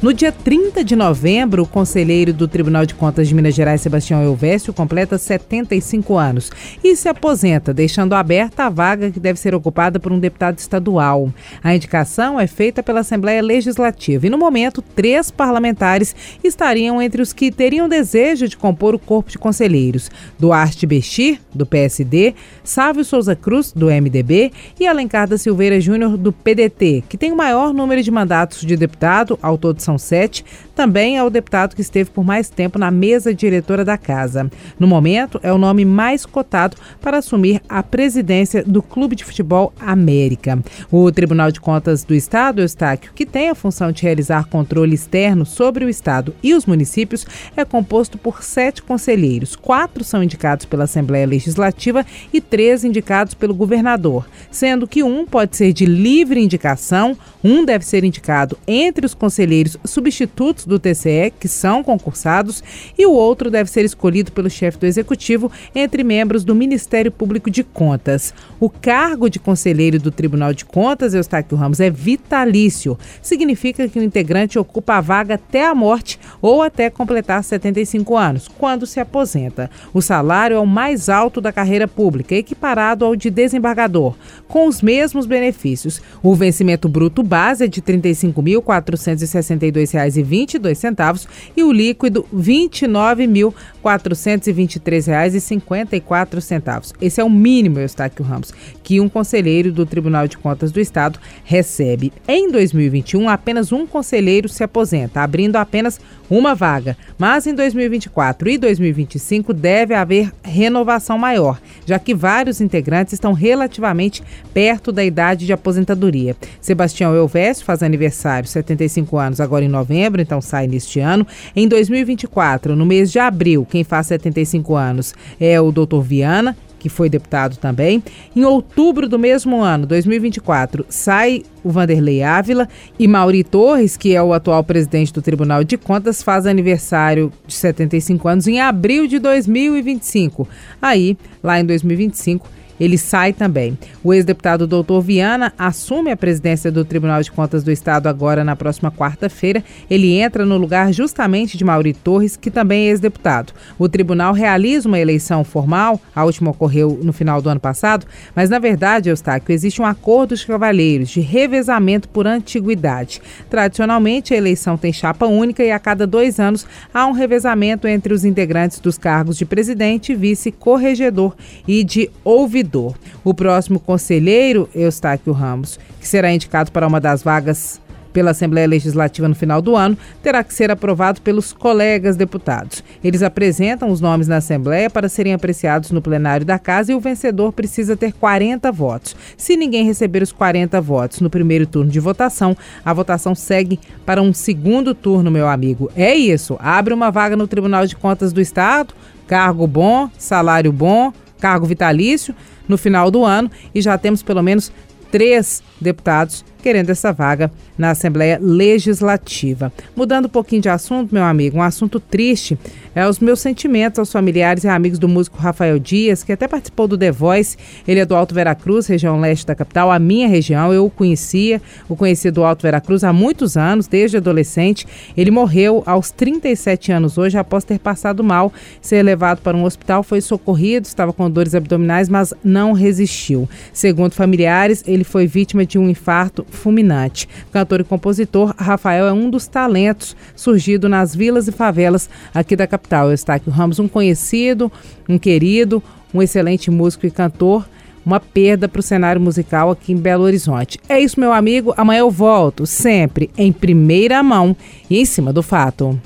No dia 30 de novembro, o conselheiro do Tribunal de Contas de Minas Gerais, Sebastião Elvésio, completa 75 anos e se aposenta, deixando aberta a vaga que deve ser ocupada por um deputado estadual. A indicação é feita pela Assembleia Legislativa e, no momento, três parlamentares estariam entre os que teriam desejo de compor o corpo de conselheiros: Duarte Bexir, do PSD, Sávio Souza Cruz, do MDB, e Alencar da Silveira Júnior, do PDT, que tem o maior número de mandatos de deputado, ao todo são sete, também é o deputado que esteve por mais tempo na mesa diretora da casa. No momento, é o nome mais cotado para assumir a presidência do Clube de Futebol América. O Tribunal de Contas do Estado, Eustáquio, que tem a função de realizar controle externo sobre o Estado e os municípios, é composto por sete conselheiros. Quatro são indicados pela Assembleia Legislativa e três indicados pelo governador, sendo que um pode ser de livre indicação, um deve ser indicado entre os conselheiros substitutos do TCE, que são concursados, e o outro deve ser escolhido pelo chefe do executivo entre membros do Ministério Público de Contas. O cargo de conselheiro do Tribunal de Contas, Eustáquio Ramos, é vitalício. Significa que o integrante ocupa a vaga até a morte ou até completar 75 anos, quando se aposenta. O salário é o mais alto da carreira pública, equiparado ao de desembargador, com os mesmos benefícios. O vencimento bruto base é de R$ 35.462,22 e o líquido R$ 29.423,54. Esse é o mínimo, Eustáquio Ramos, que um conselheiro do Tribunal de Contas do Estado recebe. Em 2021, apenas um conselheiro se aposenta, abrindo apenas uma vaga. Mas em 2024 e 2025 deve haver renovação maior, já que vários integrantes estão relativamente perto da idade de aposentadoria. Sebastião Elvésio faz aniversário, 75 anos, agora em novembro, então sai neste ano. Em 2024, no mês de abril, quem faz 75 anos é o doutor Viana, que foi deputado também. Em outubro do mesmo ano, 2024, sai o Vanderlei Ávila e Mauri Torres, que é o atual presidente do Tribunal de Contas, faz aniversário de 75 anos em abril de 2025. Aí, lá em 2025, ele sai também. O ex-deputado doutor Viana assume a presidência do Tribunal de Contas do Estado agora na próxima quarta-feira. Ele entra no lugar justamente de Mauri Torres, que também é ex-deputado. O tribunal realiza uma eleição formal, a última ocorreu no final do ano passado, mas na verdade, Eustáquio, existe um acordo de cavalheiros de revezamento por antiguidade. Tradicionalmente, a eleição tem chapa única e a cada dois anos há um revezamento entre os integrantes dos cargos de presidente, vice, corregedor e de ouvidor servidor. O próximo conselheiro, Eustáquio Ramos, que será indicado para uma das vagas pela Assembleia Legislativa no final do ano, terá que ser aprovado pelos colegas deputados. Eles apresentam os nomes na Assembleia para serem apreciados no plenário da Casa e o vencedor precisa ter 40 votos. Se ninguém receber os 40 votos no primeiro turno de votação, a votação segue para um segundo turno, meu amigo. É isso. Abre uma vaga no Tribunal de Contas do Estado, cargo bom, salário bom, cargo vitalício no final do ano e já temos pelo menos três deputados querendo essa vaga na Assembleia Legislativa. Mudando um pouquinho de assunto, meu amigo, um assunto triste é os meus sentimentos aos familiares e amigos do músico Rafael Dias, que até participou do The Voice. Ele é do Alto Veracruz, região leste da capital, a minha região. Eu o conhecia, o conheci do Alto Veracruz há muitos anos, desde adolescente. Ele morreu aos 37 anos hoje, após ter passado mal, ser levado para um hospital, foi socorrido, estava com dores abdominais, mas não resistiu. Segundo familiares, ele foi vítima de um infarto fulminante. Cantor e compositor, Rafael é um dos talentos surgido nas vilas e favelas aqui da capital. Eustáquio Ramos, um conhecido, um querido, um excelente músico e cantor uma perda para o cenário musical aqui em Belo Horizonte. É isso, meu amigo. Amanhã eu volto, sempre em primeira mão e em cima do fato.